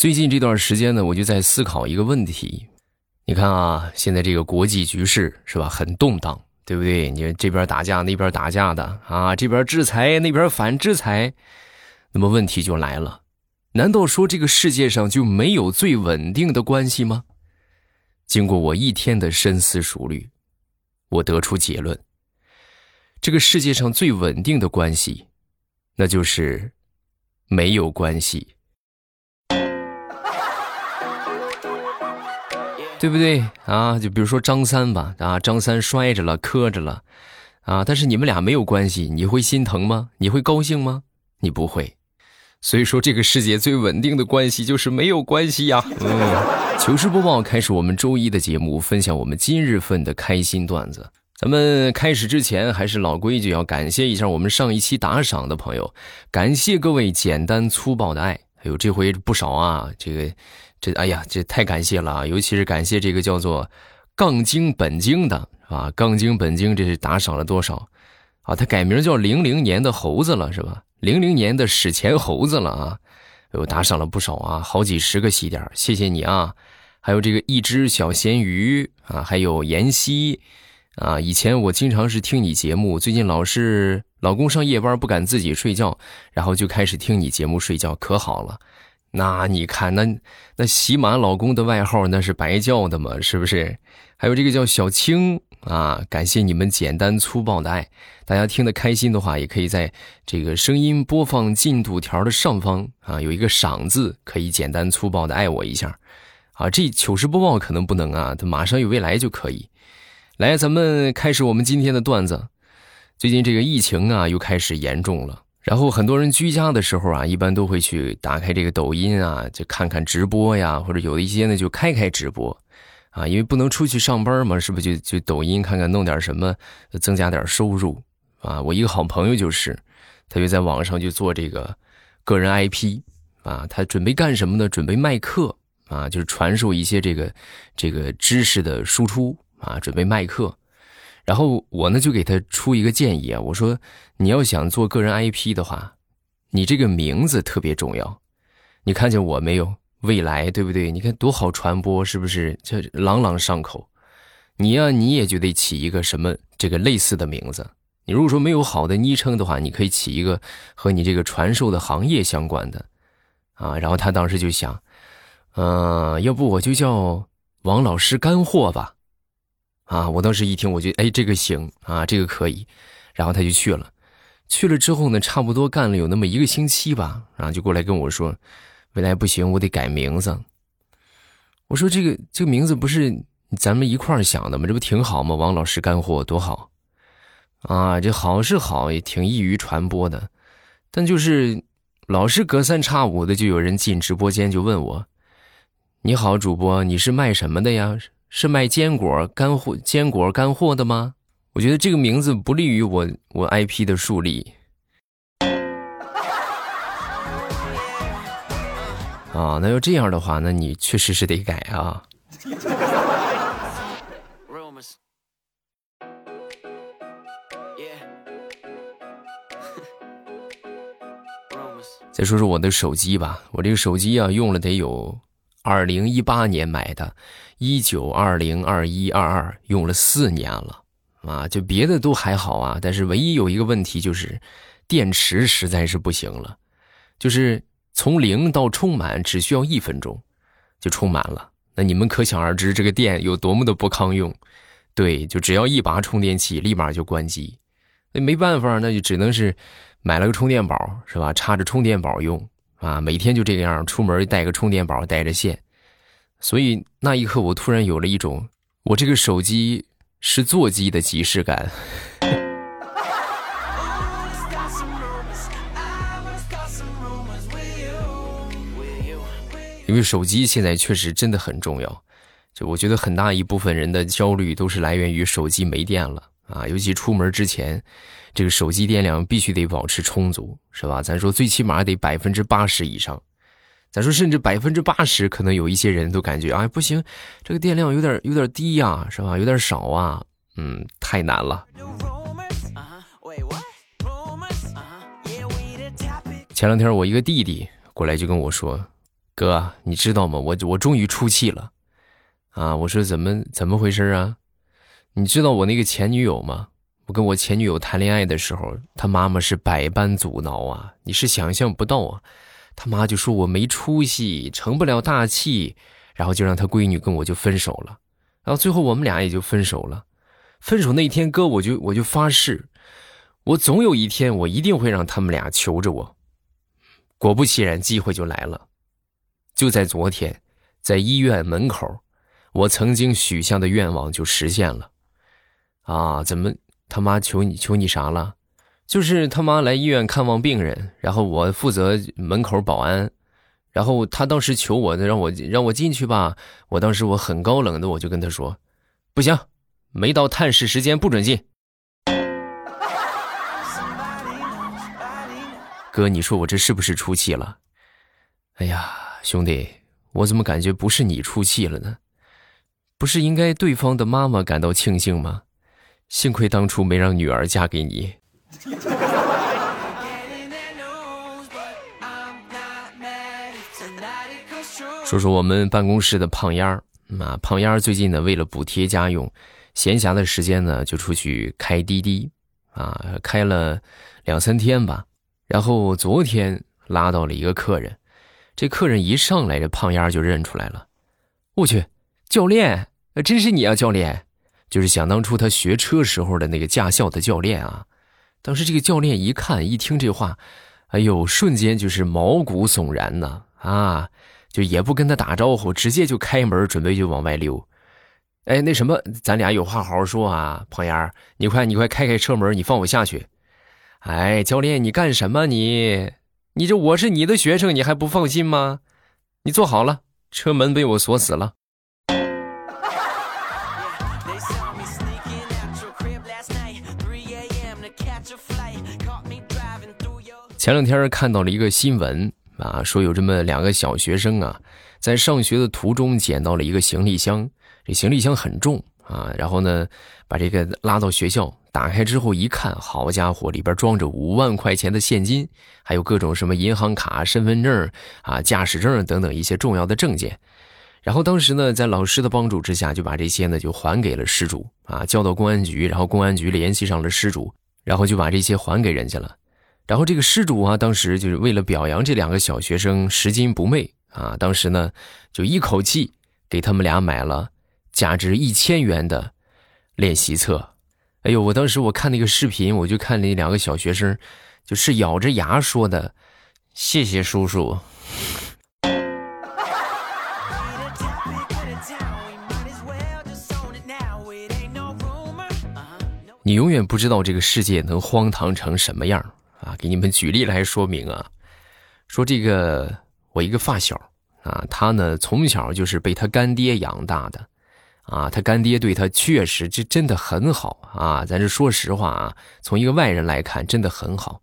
最近这段时间呢，我就在思考一个问题。你看啊，现在这个国际局势是吧，很动荡，对不对？你看这边打架，那边打架的啊，这边制裁，那边反制裁。那么问题就来了，难道说这个世界上就没有最稳定的关系吗？经过我一天的深思熟虑，我得出结论：这个世界上最稳定的关系，那就是没有关系。对不对啊？就比如说张三吧，啊，张三摔着了，磕着了，啊，但是你们俩没有关系，你会心疼吗？你会高兴吗？你不会。所以说，这个世界最稳定的关系就是没有关系呀。嗯，糗事播报开始，我们周一的节目，分享我们今日份的开心段子。咱们开始之前，还是老规矩，要感谢一下我们上一期打赏的朋友，感谢各位简单粗暴的爱。哎呦，这回不少啊，这个。这哎呀，这太感谢了啊！尤其是感谢这个叫做“杠精本精”的啊，“杠精本精”这是打赏了多少啊？他改名叫“零零年的猴子”了是吧？“零零年的史前猴子”了啊！呦，打赏了不少啊，好几十个喜点，谢谢你啊！还有这个一只小咸鱼啊，还有妍希啊，以前我经常是听你节目，最近老是老公上夜班不敢自己睡觉，然后就开始听你节目睡觉，可好了。那你看，那那喜马老公的外号那是白叫的嘛，是不是？还有这个叫小青啊，感谢你们简单粗暴的爱。大家听得开心的话，也可以在这个声音播放进度条的上方啊，有一个赏字，可以简单粗暴的爱我一下。啊，这糗事播报可能不能啊，它马上有未来就可以。来，咱们开始我们今天的段子。最近这个疫情啊，又开始严重了。然后很多人居家的时候啊，一般都会去打开这个抖音啊，就看看直播呀，或者有一些呢就开开直播，啊，因为不能出去上班嘛，是不是就就抖音看看弄点什么，增加点收入啊？我一个好朋友就是，他就在网上就做这个个人 IP 啊，他准备干什么呢？准备卖课啊，就是传授一些这个这个知识的输出啊，准备卖课。然后我呢就给他出一个建议啊，我说你要想做个人 IP 的话，你这个名字特别重要。你看见我没有？未来对不对？你看多好传播，是不是？这朗朗上口。你呀，你也就得起一个什么这个类似的名字。你如果说没有好的昵称的话，你可以起一个和你这个传授的行业相关的啊。然后他当时就想，嗯，要不我就叫王老师干货吧。啊！我当时一听，我觉得哎，这个行啊，这个可以，然后他就去了。去了之后呢，差不多干了有那么一个星期吧，然后就过来跟我说：“未来不行，我得改名字。”我说：“这个这个名字不是咱们一块儿想的吗？这不挺好吗？王老师干货多好啊！这好是好，也挺易于传播的，但就是老是隔三差五的就有人进直播间就问我：‘你好，主播，你是卖什么的呀？’”是卖坚果干货、坚果干货的吗？我觉得这个名字不利于我我 IP 的树立。啊，那要这样的话，那你确实是得改啊。再说说我的手机吧，我这个手机啊，用了得有。二零一八年买的，一九二零二一二二用了四年了，啊，就别的都还好啊，但是唯一有一个问题就是，电池实在是不行了，就是从零到充满只需要一分钟，就充满了。那你们可想而知这个电有多么的不抗用，对，就只要一拔充电器，立马就关机。那没办法，那就只能是买了个充电宝，是吧？插着充电宝用。啊，每天就这个样，出门带个充电宝，带着线，所以那一刻我突然有了一种我这个手机是座机的即视感。因为手机现在确实真的很重要，就我觉得很大一部分人的焦虑都是来源于手机没电了啊，尤其出门之前。这个手机电量必须得保持充足，是吧？咱说最起码得百分之八十以上，咱说甚至百分之八十，可能有一些人都感觉，哎，不行，这个电量有点有点低呀，是吧？有点少啊，嗯，太难了。前两天我一个弟弟过来就跟我说，哥，你知道吗？我我终于出气了，啊！我说怎么怎么回事啊？你知道我那个前女友吗？我跟我前女友谈恋爱的时候，她妈妈是百般阻挠啊，你是想象不到啊。他妈就说我没出息，成不了大器，然后就让他闺女跟我就分手了。然后最后我们俩也就分手了。分手那天，哥我就我就发誓，我总有一天我一定会让他们俩求着我。果不其然，机会就来了。就在昨天，在医院门口，我曾经许下的愿望就实现了。啊，怎么他妈求你求你啥了？就是他妈来医院看望病人，然后我负责门口保安，然后他当时求我，让我让我进去吧。我当时我很高冷的，我就跟他说，不行，没到探视时间不准进。哥，你说我这是不是出气了？哎呀，兄弟，我怎么感觉不是你出气了呢？不是应该对方的妈妈感到庆幸吗？幸亏当初没让女儿嫁给你。说说我们办公室的胖丫儿啊，胖丫儿最近呢，为了补贴家用，闲暇的时间呢，就出去开滴滴，啊，开了两三天吧。然后昨天拉到了一个客人，这客人一上来，这胖丫儿就认出来了。我去，教练，真是你啊，教练，就是想当初他学车时候的那个驾校的教练啊。当时这个教练一看一听这话，哎呦，瞬间就是毛骨悚然呐！啊，就也不跟他打招呼，直接就开门准备就往外溜。哎，那什么，咱俩有话好好说啊，胖丫，你快你快开开车门，你放我下去。哎，教练，你干什么你？你这我是你的学生，你还不放心吗？你坐好了，车门被我锁死了。前两天看到了一个新闻啊，说有这么两个小学生啊，在上学的途中捡到了一个行李箱，这行李箱很重啊，然后呢，把这个拉到学校，打开之后一看，好家伙，里边装着五万块钱的现金，还有各种什么银行卡、身份证啊、驾驶证等等一些重要的证件。然后当时呢，在老师的帮助之下，就把这些呢就还给了失主啊，交到公安局，然后公安局联系上了失主，然后就把这些还给人家了。然后这个失主啊，当时就是为了表扬这两个小学生拾金不昧啊，当时呢就一口气给他们俩买了价值一千元的练习册。哎呦，我当时我看那个视频，我就看那两个小学生，就是咬着牙说的：“谢谢叔叔。”你永远不知道这个世界能荒唐成什么样。给你们举例来说明啊，说这个我一个发小啊，他呢从小就是被他干爹养大的，啊，他干爹对他确实这真的很好啊，咱这说实话啊，从一个外人来看真的很好。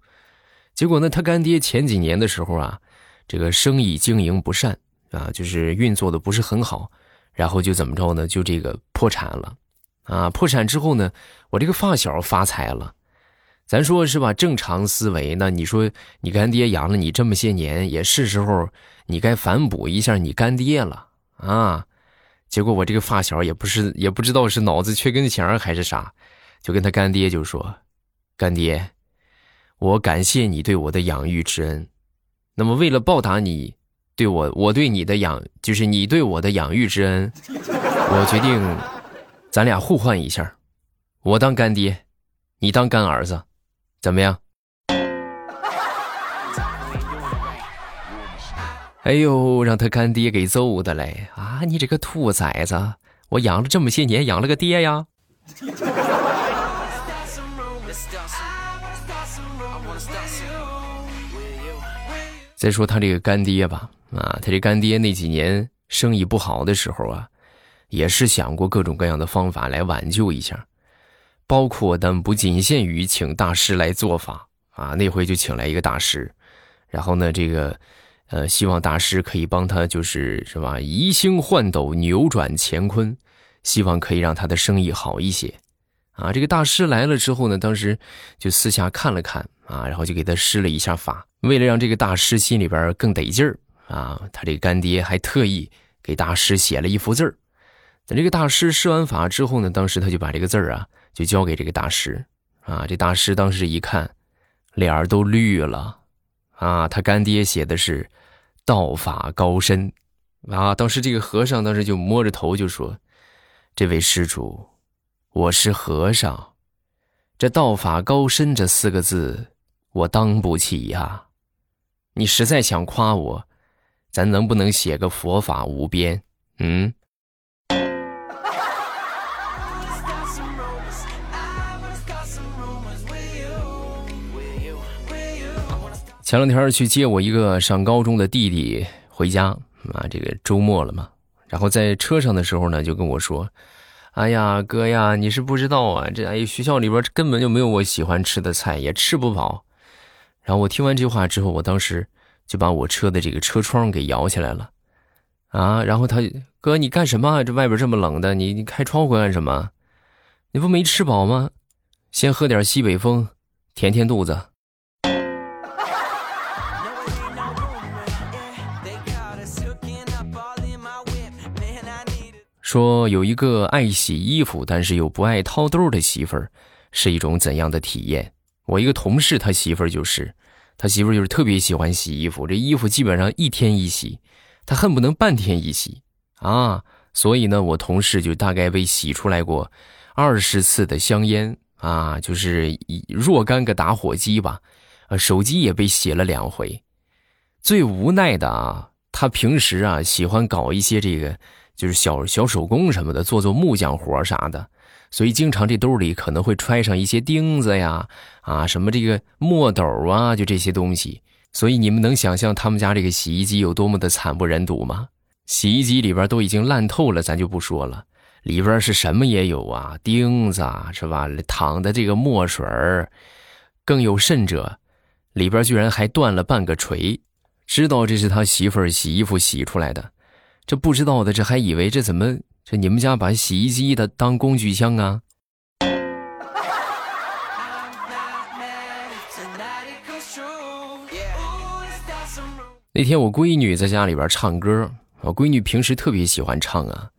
结果呢，他干爹前几年的时候啊，这个生意经营不善啊，就是运作的不是很好，然后就怎么着呢，就这个破产了，啊，破产之后呢，我这个发小发财了。咱说是吧？正常思维，那你说你干爹养了你这么些年，也是时候你该反哺一下你干爹了啊！结果我这个发小也不是也不知道是脑子缺根弦还是啥，就跟他干爹就说：“干爹，我感谢你对我的养育之恩，那么为了报答你对我我对你的养，就是你对我的养育之恩，我决定咱俩互换一下，我当干爹，你当干儿子。”怎么样？哎呦，让他干爹给揍的嘞！啊，你这个兔崽子！我养了这么些年，养了个爹呀！再说他这个干爹吧，啊，他这干爹那几年生意不好的时候啊，也是想过各种各样的方法来挽救一下。包括但不仅限于请大师来做法啊，那回就请来一个大师，然后呢，这个，呃，希望大师可以帮他，就是是吧，移星换斗，扭转乾坤，希望可以让他的生意好一些，啊，这个大师来了之后呢，当时就私下看了看啊，然后就给他施了一下法，为了让这个大师心里边更得劲儿啊，他这个干爹还特意给大师写了一幅字儿。等这个大师施完法之后呢，当时他就把这个字儿啊，就交给这个大师。啊，这大师当时一看，脸儿都绿了。啊，他干爹写的是“道法高深”。啊，当时这个和尚当时就摸着头就说：“这位施主，我是和尚，这‘道法高深’这四个字，我当不起呀。你实在想夸我，咱能不能写个‘佛法无边’？嗯？”前两天去接我一个上高中的弟弟回家啊，这个周末了嘛，然后在车上的时候呢，就跟我说：“哎呀，哥呀，你是不知道啊，这哎学校里边根本就没有我喜欢吃的菜，也吃不饱。”然后我听完这话之后，我当时就把我车的这个车窗给摇起来了，啊，然后他哥你干什么？这外边这么冷的，你你开窗户干什么？你不没吃饱吗？先喝点西北风，填填肚子。说有一个爱洗衣服，但是又不爱掏兜的媳妇儿，是一种怎样的体验？我一个同事，他媳妇儿就是，他媳妇儿就是特别喜欢洗衣服，这衣服基本上一天一洗，他恨不能半天一洗啊。所以呢，我同事就大概被洗出来过二十次的香烟啊，就是若干个打火机吧，呃，手机也被洗了两回。最无奈的啊，他平时啊喜欢搞一些这个。就是小小手工什么的，做做木匠活啥的，所以经常这兜里可能会揣上一些钉子呀，啊，什么这个墨斗啊，就这些东西。所以你们能想象他们家这个洗衣机有多么的惨不忍睹吗？洗衣机里边都已经烂透了，咱就不说了，里边是什么也有啊，钉子是吧？淌的这个墨水儿，更有甚者，里边居然还断了半个锤，知道这是他媳妇儿洗衣服洗出来的。这不知道的，这还以为这怎么这你们家把洗衣机的当工具箱啊？那天我闺女在家里边唱歌，我闺女平时特别喜欢唱啊，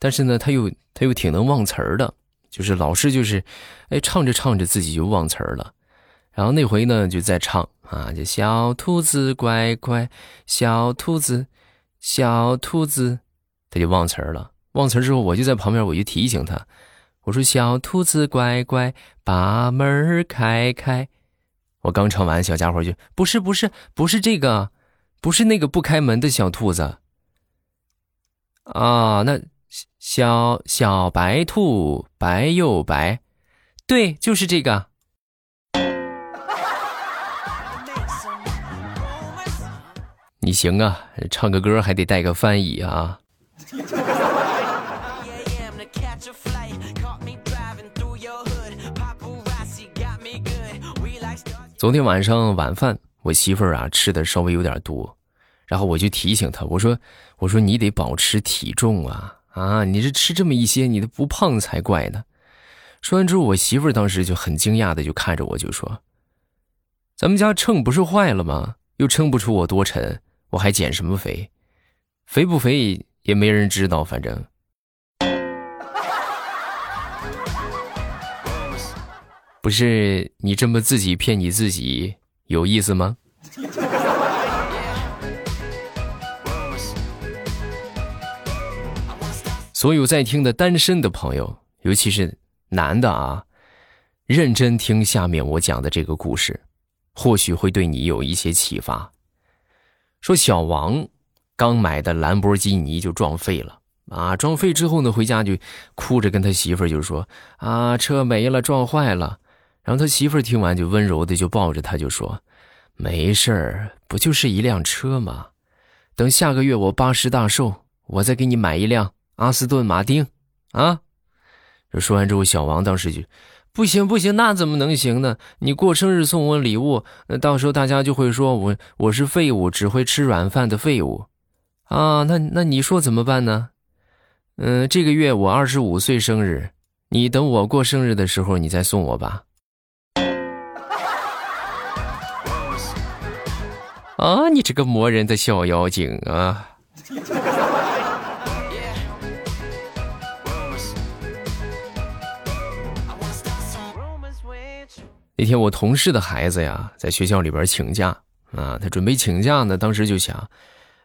但是呢，她又她又挺能忘词儿的，就是老是就是，哎，唱着唱着自己就忘词儿了，然后那回呢就在唱啊，就小兔子乖乖，小兔子。小兔子，他就忘词儿了。忘词儿之后，我就在旁边，我就提醒他，我说：“小兔子乖乖，把门开开。”我刚唱完，小家伙就不是不是不是这个，不是那个不开门的小兔子。啊，那小小白兔白又白，对，就是这个。你行啊，唱个歌还得带个翻译啊。昨天晚上晚饭，我媳妇儿啊吃的稍微有点多，然后我就提醒她，我说：“我说你得保持体重啊啊！你这吃这么一些，你都不胖才怪呢。”说完之后，我媳妇儿当时就很惊讶的就看着我，就说：“咱们家秤不是坏了吗？又称不出我多沉。”我还减什么肥？肥不肥也没人知道，反正。不是你这么自己骗你自己有意思吗？所有在听的单身的朋友，尤其是男的啊，认真听下面我讲的这个故事，或许会对你有一些启发。说小王刚买的兰博基尼就撞废了啊！撞废之后呢，回家就哭着跟他媳妇儿就说：“啊，车没了，撞坏了。”然后他媳妇儿听完就温柔的就抱着他就说：“没事儿，不就是一辆车吗？等下个月我八十大寿，我再给你买一辆阿斯顿马丁啊！”说完之后，小王当时就。不行不行，那怎么能行呢？你过生日送我礼物，那到时候大家就会说我我是废物，只会吃软饭的废物，啊，那那你说怎么办呢？嗯，这个月我二十五岁生日，你等我过生日的时候你再送我吧。啊，你这个磨人的小妖精啊！那天我同事的孩子呀，在学校里边请假啊，他准备请假呢。当时就想，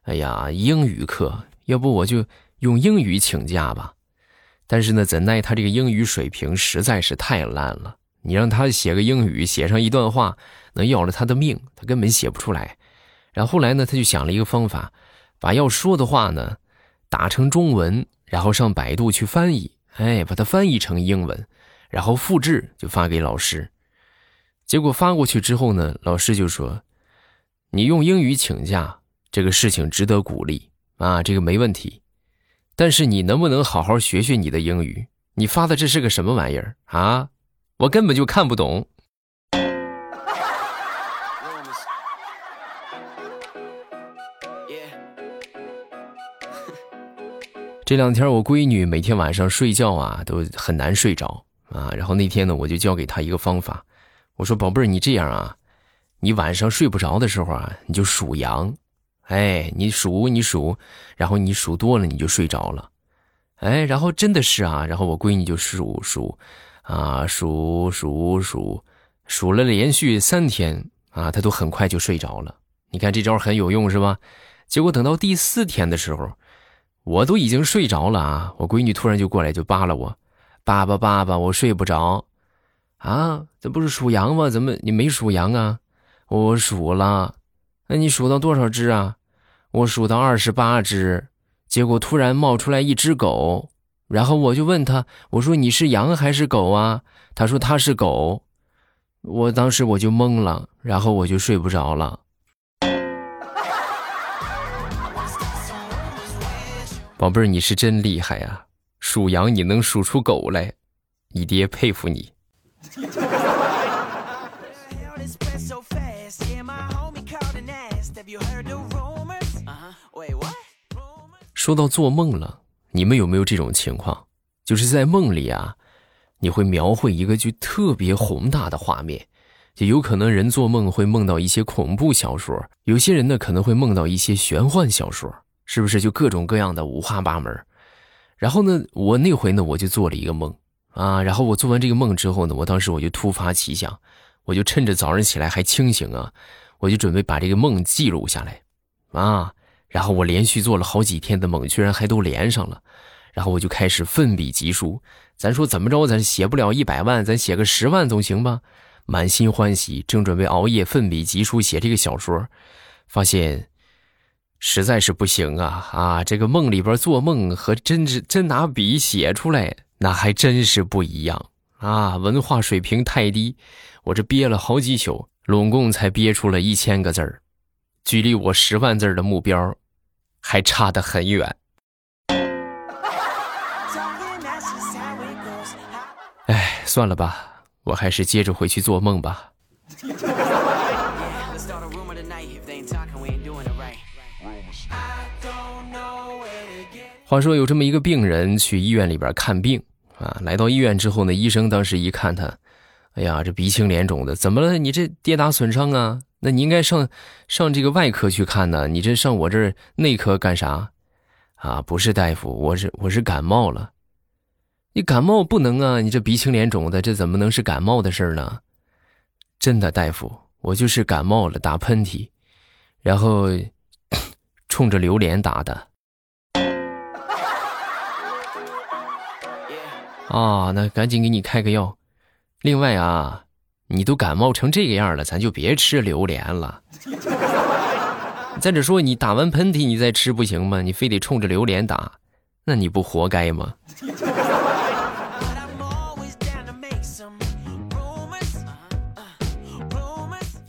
哎呀，英语课，要不我就用英语请假吧。但是呢，怎奈他这个英语水平实在是太烂了，你让他写个英语，写上一段话，能要了他的命，他根本写不出来。然后后来呢，他就想了一个方法，把要说的话呢打成中文，然后上百度去翻译，哎，把它翻译成英文，然后复制就发给老师。结果发过去之后呢，老师就说：“你用英语请假这个事情值得鼓励啊，这个没问题。但是你能不能好好学学你的英语？你发的这是个什么玩意儿啊？我根本就看不懂。”这两天我闺女每天晚上睡觉啊都很难睡着啊，然后那天呢我就教给她一个方法。我说宝贝儿，你这样啊，你晚上睡不着的时候啊，你就数羊，哎，你数你数，然后你数多了你就睡着了，哎，然后真的是啊，然后我闺女就数数，啊数数数，数了连续三天啊，她都很快就睡着了。你看这招很有用是吧？结果等到第四天的时候，我都已经睡着了啊，我闺女突然就过来就扒拉我，爸爸爸爸，我睡不着。啊，这不是属羊吗？怎么你没属羊啊？我数了，那你数到多少只啊？我数到二十八只，结果突然冒出来一只狗，然后我就问他，我说你是羊还是狗啊？他说他是狗，我当时我就懵了，然后我就睡不着了。宝贝儿，你是真厉害呀，数羊你能数出狗来，你爹佩服你。说到做梦了，你们有没有这种情况？就是在梦里啊，你会描绘一个就特别宏大的画面，就有可能人做梦会梦到一些恐怖小说，有些人呢可能会梦到一些玄幻小说，是不是？就各种各样的五花八门。然后呢，我那回呢，我就做了一个梦。啊，然后我做完这个梦之后呢，我当时我就突发奇想，我就趁着早上起来还清醒啊，我就准备把这个梦记录下来，啊，然后我连续做了好几天的梦，居然还都连上了，然后我就开始奋笔疾书，咱说怎么着，咱写不了一百万，咱写个十万总行吧？满心欢喜，正准备熬夜奋笔疾书写这个小说，发现实在是不行啊啊！这个梦里边做梦和真真真拿笔写出来。那还真是不一样啊！文化水平太低，我这憋了好几宿，拢共才憋出了一千个字儿，距离我十万字的目标还差得很远。哎，算了吧，我还是接着回去做梦吧。话说有这么一个病人去医院里边看病。啊，来到医院之后呢，医生当时一看他，哎呀，这鼻青脸肿的，怎么了？你这跌打损伤啊？那你应该上上这个外科去看呢，你这上我这儿内科干啥？啊，不是大夫，我是我是感冒了。你感冒不能啊，你这鼻青脸肿的，这怎么能是感冒的事儿呢？真的，大夫，我就是感冒了，打喷嚏，然后 冲着榴莲打的。啊，那赶紧给你开个药。另外啊，你都感冒成这个样了，咱就别吃榴莲了。再者说，你打完喷嚏你再吃不行吗？你非得冲着榴莲打，那你不活该吗？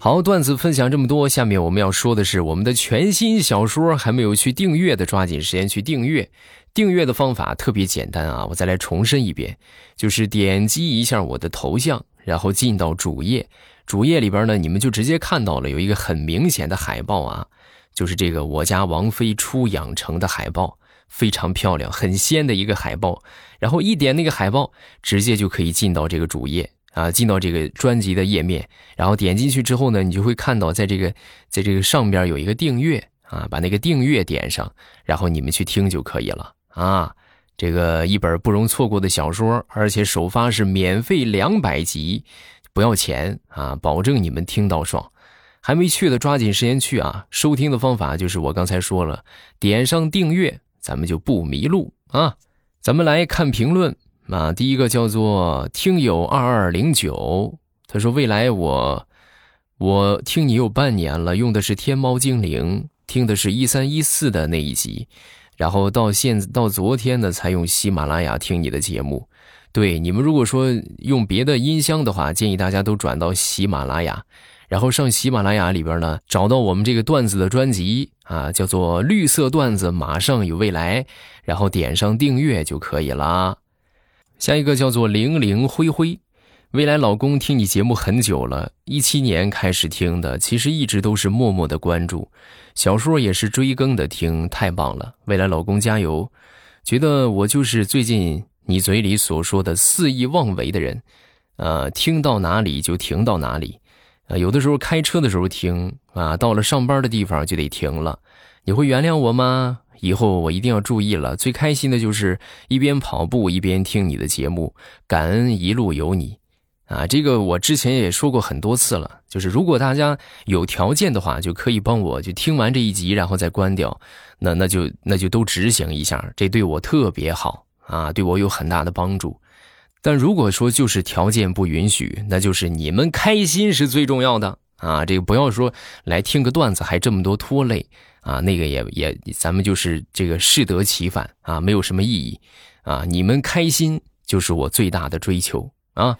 好，段子分享这么多，下面我们要说的是我们的全新小说，还没有去订阅的，抓紧时间去订阅。订阅的方法特别简单啊，我再来重申一遍，就是点击一下我的头像，然后进到主页，主页里边呢，你们就直接看到了有一个很明显的海报啊，就是这个我家王菲出养成的海报，非常漂亮，很仙的一个海报。然后一点那个海报，直接就可以进到这个主页。啊，进到这个专辑的页面，然后点进去之后呢，你就会看到在这个在这个上边有一个订阅啊，把那个订阅点上，然后你们去听就可以了啊。这个一本不容错过的小说，而且首发是免费两百集，不要钱啊，保证你们听到爽。还没去的抓紧时间去啊！收听的方法就是我刚才说了，点上订阅，咱们就不迷路啊。咱们来看评论啊，第一个叫做听友二二零九，他说：“未来我我听你有半年了，用的是天猫精灵，听的是一三一四的那一集。”然后到现到昨天呢，才用喜马拉雅听你的节目。对你们，如果说用别的音箱的话，建议大家都转到喜马拉雅，然后上喜马拉雅里边呢，找到我们这个段子的专辑啊，叫做《绿色段子马上有未来》，然后点上订阅就可以了。下一个叫做零零灰灰。未来老公听你节目很久了，一七年开始听的，其实一直都是默默的关注，小说也是追更的听，太棒了！未来老公加油！觉得我就是最近你嘴里所说的肆意妄为的人，呃，听到哪里就停到哪里，呃，有的时候开车的时候听啊，到了上班的地方就得停了，你会原谅我吗？以后我一定要注意了。最开心的就是一边跑步一边听你的节目，感恩一路有你。啊，这个我之前也说过很多次了，就是如果大家有条件的话，就可以帮我就听完这一集，然后再关掉，那那就那就都执行一下，这对我特别好啊，对我有很大的帮助。但如果说就是条件不允许，那就是你们开心是最重要的啊，这个不要说来听个段子还这么多拖累啊，那个也也咱们就是这个适得其反啊，没有什么意义啊，你们开心就是我最大的追求啊。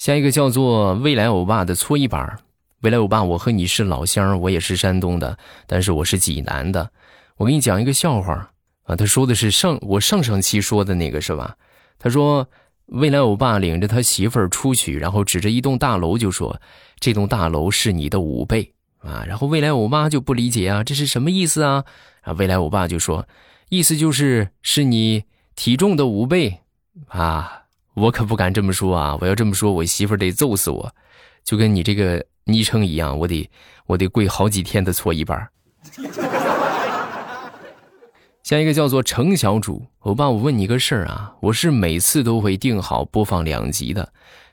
下一个叫做未来欧巴的搓衣板未来欧巴，我和你是老乡，我也是山东的，但是我是济南的。我给你讲一个笑话啊，他说的是上我上上期说的那个是吧？他说未来欧巴领着他媳妇儿出去，然后指着一栋大楼就说：“这栋大楼是你的五倍啊！”然后未来欧巴就不理解啊，这是什么意思啊？啊，未来欧巴就说：“意思就是是你体重的五倍啊。”我可不敢这么说啊！我要这么说，我媳妇得揍死我，就跟你这个昵称一样，我得我得跪好几天的搓衣板。下一个叫做程小主，欧巴，我问你个事儿啊，我是每次都会定好播放两集的，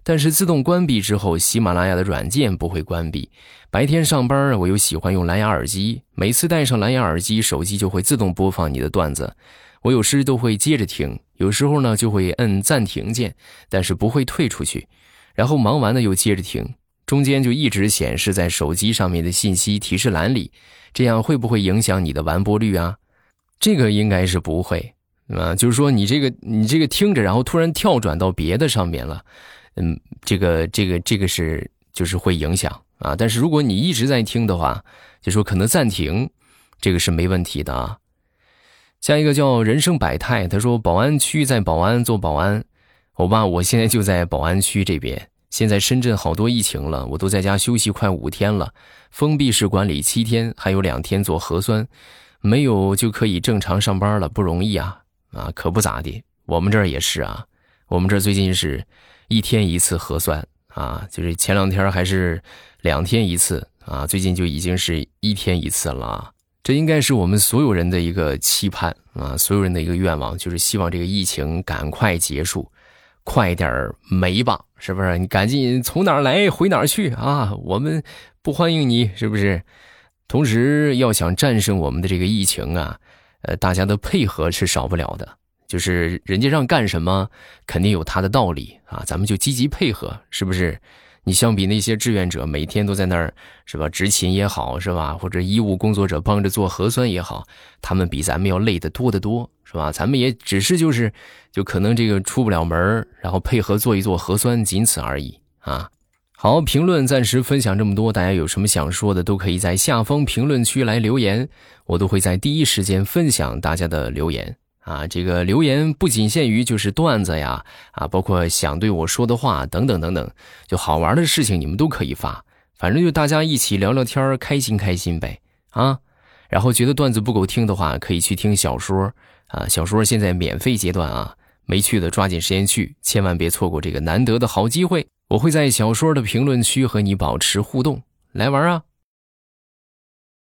但是自动关闭之后，喜马拉雅的软件不会关闭。白天上班我又喜欢用蓝牙耳机，每次戴上蓝牙耳机，手机就会自动播放你的段子。我有时都会接着听，有时候呢就会摁暂停键，但是不会退出去，然后忙完了又接着听，中间就一直显示在手机上面的信息提示栏里，这样会不会影响你的完播率啊？这个应该是不会，啊，就是说你这个你这个听着，然后突然跳转到别的上面了，嗯，这个这个这个是就是会影响啊，但是如果你一直在听的话，就说可能暂停，这个是没问题的啊。下一个叫人生百态，他说保安区在保安做保安，我爸，我现在就在保安区这边。现在深圳好多疫情了，我都在家休息快五天了，封闭式管理七天，还有两天做核酸，没有就可以正常上班了，不容易啊啊，可不咋地。我们这儿也是啊，我们这儿最近是一天一次核酸啊，就是前两天还是两天一次啊，最近就已经是一天一次了。这应该是我们所有人的一个期盼啊，所有人的一个愿望，就是希望这个疫情赶快结束，快点没吧，是不是？你赶紧从哪儿来回哪儿去啊？我们不欢迎你，是不是？同时，要想战胜我们的这个疫情啊，呃，大家的配合是少不了的。就是人家让干什么，肯定有他的道理啊，咱们就积极配合，是不是？你相比那些志愿者，每天都在那儿，是吧？执勤也好，是吧？或者医务工作者帮着做核酸也好，他们比咱们要累得多得多，是吧？咱们也只是就是，就可能这个出不了门然后配合做一做核酸，仅此而已啊。好，评论暂时分享这么多，大家有什么想说的，都可以在下方评论区来留言，我都会在第一时间分享大家的留言。啊，这个留言不仅限于就是段子呀，啊，包括想对我说的话等等等等，就好玩的事情你们都可以发，反正就大家一起聊聊天开心开心呗啊。然后觉得段子不够听的话，可以去听小说啊，小说现在免费阶段啊，没去的抓紧时间去，千万别错过这个难得的好机会。我会在小说的评论区和你保持互动，来玩啊！